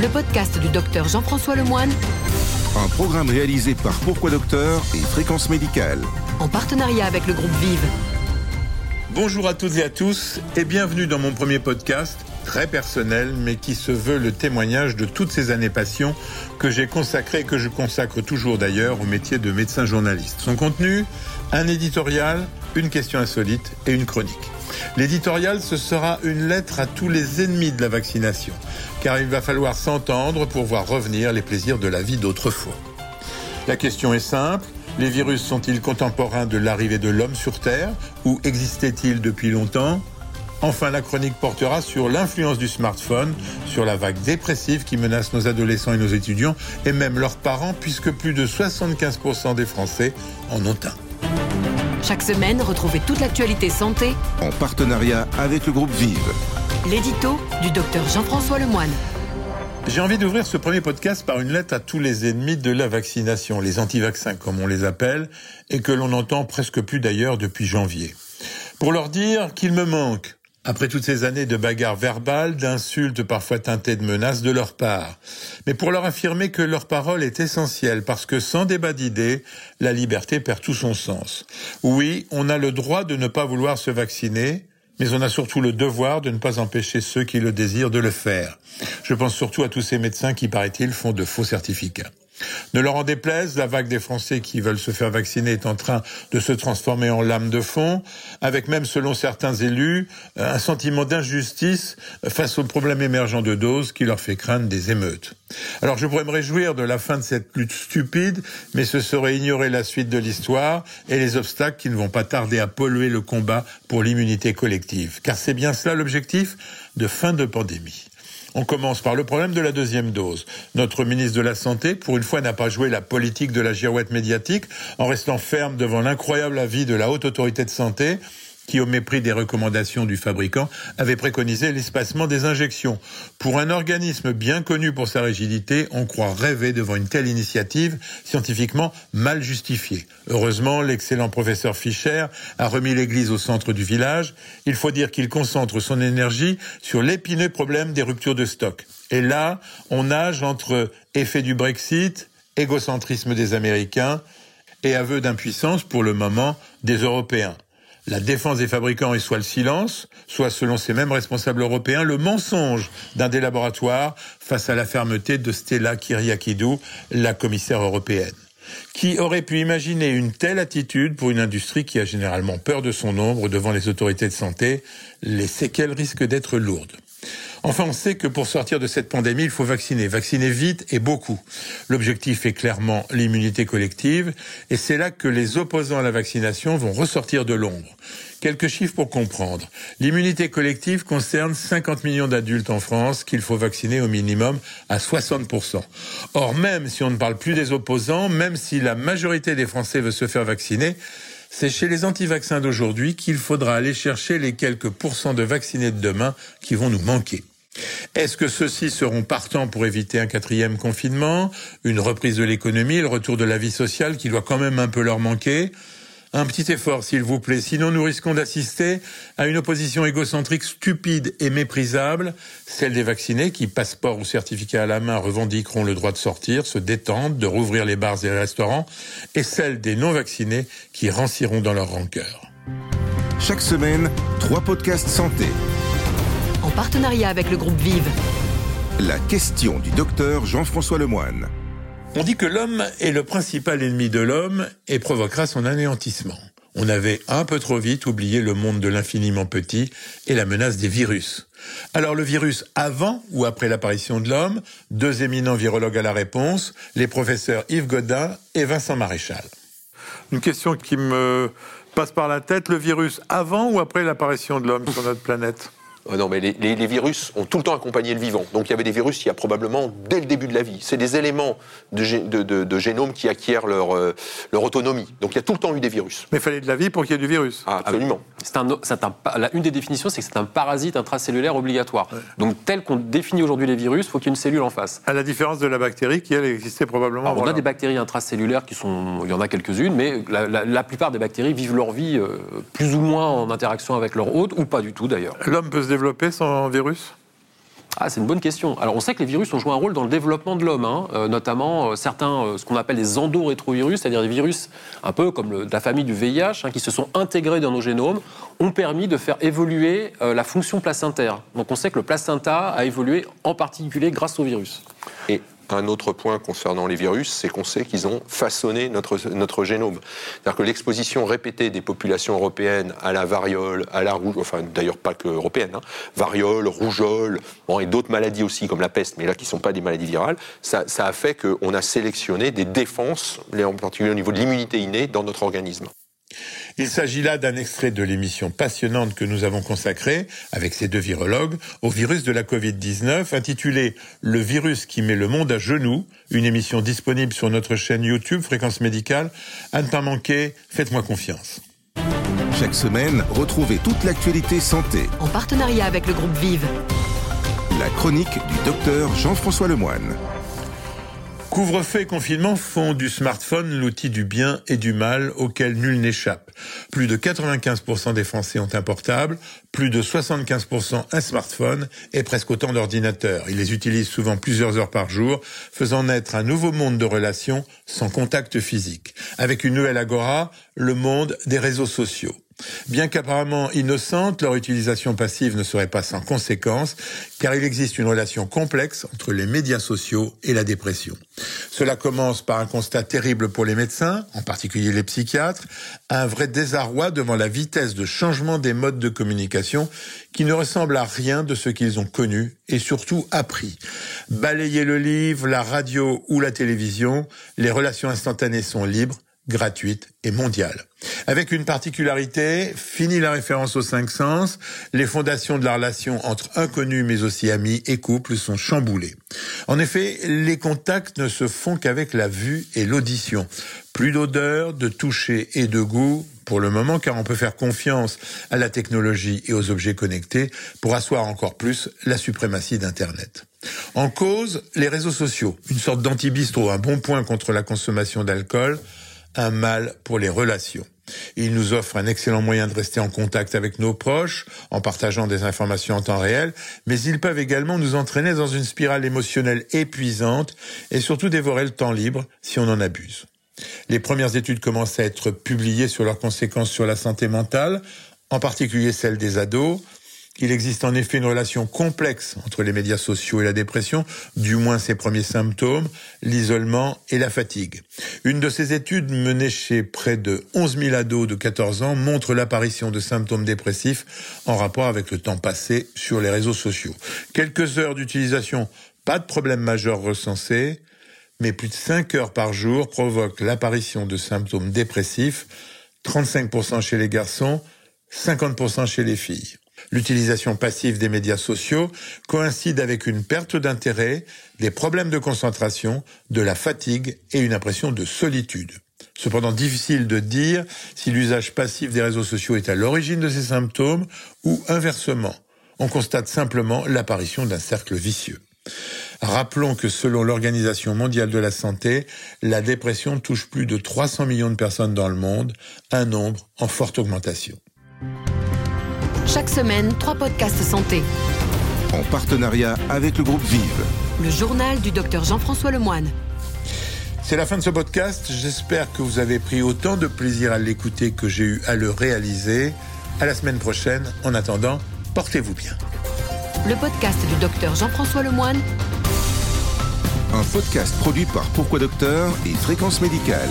le podcast du docteur Jean-François Lemoine, Un programme réalisé par Pourquoi Docteur et Fréquence Médicale. en partenariat avec le groupe Vive. Bonjour à toutes et à tous et bienvenue dans mon premier podcast, très personnel, mais qui se veut le témoignage de toutes ces années passion que j'ai consacré et que je consacre toujours d'ailleurs au métier de médecin journaliste. Son contenu, un éditorial, une question insolite et une chronique. L'éditorial, ce sera une lettre à tous les ennemis de la vaccination, car il va falloir s'entendre pour voir revenir les plaisirs de la vie d'autrefois. La question est simple. Les virus sont-ils contemporains de l'arrivée de l'homme sur Terre ou existaient-ils depuis longtemps? Enfin, la chronique portera sur l'influence du smartphone, sur la vague dépressive qui menace nos adolescents et nos étudiants, et même leurs parents, puisque plus de 75% des Français en ont un. Chaque semaine, retrouvez toute l'actualité santé, En partenariat avec le groupe Vive. l'édito du docteur Jean-François Lemoine. J'ai envie d'ouvrir ce premier podcast par une lettre à tous les ennemis de la vaccination, les anti-vaccins comme on les appelle, et que l'on entend presque plus d'ailleurs depuis janvier. Pour leur dire qu'ils me manquent, après toutes ces années de bagarres verbales, d'insultes parfois teintées de menaces de leur part. Mais pour leur affirmer que leur parole est essentielle, parce que sans débat d'idées, la liberté perd tout son sens. Oui, on a le droit de ne pas vouloir se vacciner, mais on a surtout le devoir de ne pas empêcher ceux qui le désirent de le faire. Je pense surtout à tous ces médecins qui, paraît-il, font de faux certificats. Ne leur en déplaise, la vague des Français qui veulent se faire vacciner est en train de se transformer en lame de fond, avec même, selon certains élus, un sentiment d'injustice face au problème émergent de doses qui leur fait craindre des émeutes. Alors je pourrais me réjouir de la fin de cette lutte stupide, mais ce serait ignorer la suite de l'histoire et les obstacles qui ne vont pas tarder à polluer le combat pour l'immunité collective. Car c'est bien cela l'objectif de fin de pandémie. On commence par le problème de la deuxième dose. Notre ministre de la Santé, pour une fois, n'a pas joué la politique de la girouette médiatique en restant ferme devant l'incroyable avis de la Haute Autorité de Santé qui, au mépris des recommandations du fabricant, avait préconisé l'espacement des injections. Pour un organisme bien connu pour sa rigidité, on croit rêver devant une telle initiative scientifiquement mal justifiée. Heureusement, l'excellent professeur Fischer a remis l'église au centre du village. Il faut dire qu'il concentre son énergie sur l'épineux problème des ruptures de stock. Et là, on nage entre effet du Brexit, égocentrisme des Américains et aveu d'impuissance pour le moment des Européens. La défense des fabricants est soit le silence, soit, selon ces mêmes responsables européens, le mensonge d'un des laboratoires face à la fermeté de Stella Kyriakidou, la commissaire européenne. Qui aurait pu imaginer une telle attitude pour une industrie qui a généralement peur de son ombre devant les autorités de santé? Les séquelles risquent d'être lourdes. Enfin, on sait que pour sortir de cette pandémie, il faut vacciner. Vacciner vite et beaucoup. L'objectif est clairement l'immunité collective, et c'est là que les opposants à la vaccination vont ressortir de l'ombre. Quelques chiffres pour comprendre. L'immunité collective concerne 50 millions d'adultes en France qu'il faut vacciner au minimum à 60%. Or, même si on ne parle plus des opposants, même si la majorité des Français veut se faire vacciner, c'est chez les anti-vaccins d'aujourd'hui qu'il faudra aller chercher les quelques pourcents de vaccinés de demain qui vont nous manquer. Est-ce que ceux-ci seront partants pour éviter un quatrième confinement, une reprise de l'économie, le retour de la vie sociale qui doit quand même un peu leur manquer? Un petit effort, s'il vous plaît. Sinon, nous risquons d'assister à une opposition égocentrique stupide et méprisable, celle des vaccinés qui, passeport ou certificat à la main, revendiqueront le droit de sortir, se détendre, de rouvrir les bars et les restaurants, et celle des non-vaccinés qui ranciront dans leur rancœur. Chaque semaine, trois podcasts santé. En partenariat avec le groupe Vive. La question du docteur Jean-François Lemoine. On dit que l'homme est le principal ennemi de l'homme et provoquera son anéantissement. On avait un peu trop vite oublié le monde de l'infiniment petit et la menace des virus. Alors le virus avant ou après l'apparition de l'homme Deux éminents virologues à la réponse, les professeurs Yves Godin et Vincent Maréchal. Une question qui me passe par la tête, le virus avant ou après l'apparition de l'homme sur notre planète? Oh non, mais les, les- les virus ont tout le temps accompagné le vivant. Donc il y avait des virus il y a probablement dès le début de la vie. C'est des éléments de, gé- de- de- de génome qui acquièrent leur, euh, leur autonomie. Donc il y a tout le temps eu des virus. Mais il fallait de la vie pour qu'il y ait du virus. Ah, absolument. C'est un, c'est un pa- la- une des définitions, c'est que c'est un parasite intracellulaire obligatoire. Donc, tel qu'on définit aujourd'hui les virus, il faut qu'il y ait une cellule en face. À la différence de la bactérie qui, elle, existait probablement Alors, on avant a des bactéries intracellulaires qui sont. Il y en a quelques-unes, mais la, la- la plupart des bactéries vivent leur vie euh, plus ou moins en interaction avec leur hôte, ou pas du tout d'ailleurs. L'homme peut se développer sans virus? Ah, c'est une bonne question. Alors, on sait que les virus ont joué un rôle dans le développement de l'homme, hein. euh, notamment euh, certains, euh, ce qu'on appelle des endorétrovirus, c'est-à-dire des virus un peu comme le, de la famille du VIH, hein, qui se sont intégrés dans nos génomes, ont permis de faire évoluer la fonction placentaire. Donc, on sait que le placenta a évolué en particulier grâce au virus. Et un autre point concernant les virus, c'est qu'on sait qu'ils ont façonné notre, notre génome. C'est-à-dire que l'exposition répétée des populations européennes à la variole, à la rouge, enfin d'ailleurs pas que européenne, hein, variole, rougeole, et d'autres maladies aussi comme la peste, mais là qui ne sont pas des maladies virales, ça a fait qu'on a sélectionné des défenses, en particulier au niveau de l'immunité innée, dans notre organisme. Il s'agit là d'un extrait de l'émission passionnante que nous avons consacrée, avec ces deux virologues, au virus de la Covid-19, intitulée Le virus qui met le monde à genoux, une émission disponible sur notre chaîne YouTube Fréquence Médicale. À ne pas manquer, faites-moi confiance. Chaque semaine, retrouvez toute l'actualité santé. En partenariat avec le groupe Vive. La chronique du docteur Jean-François Lemoine. Couvre-feu et confinement font du smartphone l'outil du bien et du mal auquel nul n'échappe. Plus de 95% des Français ont un portable, plus de 75% un smartphone et presque autant d'ordinateurs. Ils les utilisent souvent plusieurs heures par jour, faisant naître un nouveau monde de relations sans contact physique. Avec une nouvelle agora, le monde des réseaux sociaux. Bien qu'apparemment innocente, leur utilisation passive ne serait pas sans conséquences, car il existe une relation complexe entre les médias sociaux et la dépression. Cela commence par un constat terrible pour les médecins, en particulier les psychiatres, un vrai désarroi devant la vitesse de changement des modes de communication qui ne ressemble à rien de ce qu'ils ont connu et surtout appris. Balayer le livre, la radio ou la télévision, les relations instantanées sont libres, gratuite et mondiale. Avec une particularité, fini la référence aux cinq sens, les fondations de la relation entre inconnus mais aussi amis et couples sont chamboulées. En effet, les contacts ne se font qu'avec la vue et l'audition. Plus d'odeur, de toucher et de goût pour le moment car on peut faire confiance à la technologie et aux objets connectés pour asseoir encore plus la suprématie d'Internet. En cause, les réseaux sociaux, une sorte d'anti-bistrot, un bon point contre la consommation d'alcool, un mal pour les relations. Ils nous offrent un excellent moyen de rester en contact avec nos proches, en partageant des informations en temps réel, mais ils peuvent également nous entraîner dans une spirale émotionnelle épuisante et surtout dévorer le temps libre si on en abuse. Les premières études commencent à être publiées sur leurs conséquences sur la santé mentale, en particulier celle des ados, il existe en effet une relation complexe entre les médias sociaux et la dépression, du moins ses premiers symptômes, l'isolement et la fatigue. Une de ces études menées chez près de 11 000 ados de 14 ans montre l'apparition de symptômes dépressifs en rapport avec le temps passé sur les réseaux sociaux. Quelques heures d'utilisation, pas de problème majeur recensé, mais plus de 5 heures par jour provoquent l'apparition de symptômes dépressifs, 35% chez les garçons, 50% chez les filles. L'utilisation passive des médias sociaux coïncide avec une perte d'intérêt, des problèmes de concentration, de la fatigue et une impression de solitude. Cependant, difficile de dire si l'usage passif des réseaux sociaux est à l'origine de ces symptômes ou inversement. On constate simplement l'apparition d'un cercle vicieux. Rappelons que selon l'Organisation mondiale de la santé, la dépression touche plus de 300 millions de personnes dans le monde, un nombre en forte augmentation. Chaque semaine, trois podcasts santé. En partenariat avec le groupe Vive. Le journal du docteur Jean-François Lemoine. C'est la fin de ce podcast. J'espère que vous avez pris autant de plaisir à l'écouter que j'ai eu à le réaliser. À la semaine prochaine. En attendant, portez-vous bien. Le podcast du docteur Jean-François Lemoine. Un podcast produit par Pourquoi Docteur et Fréquence Médicale.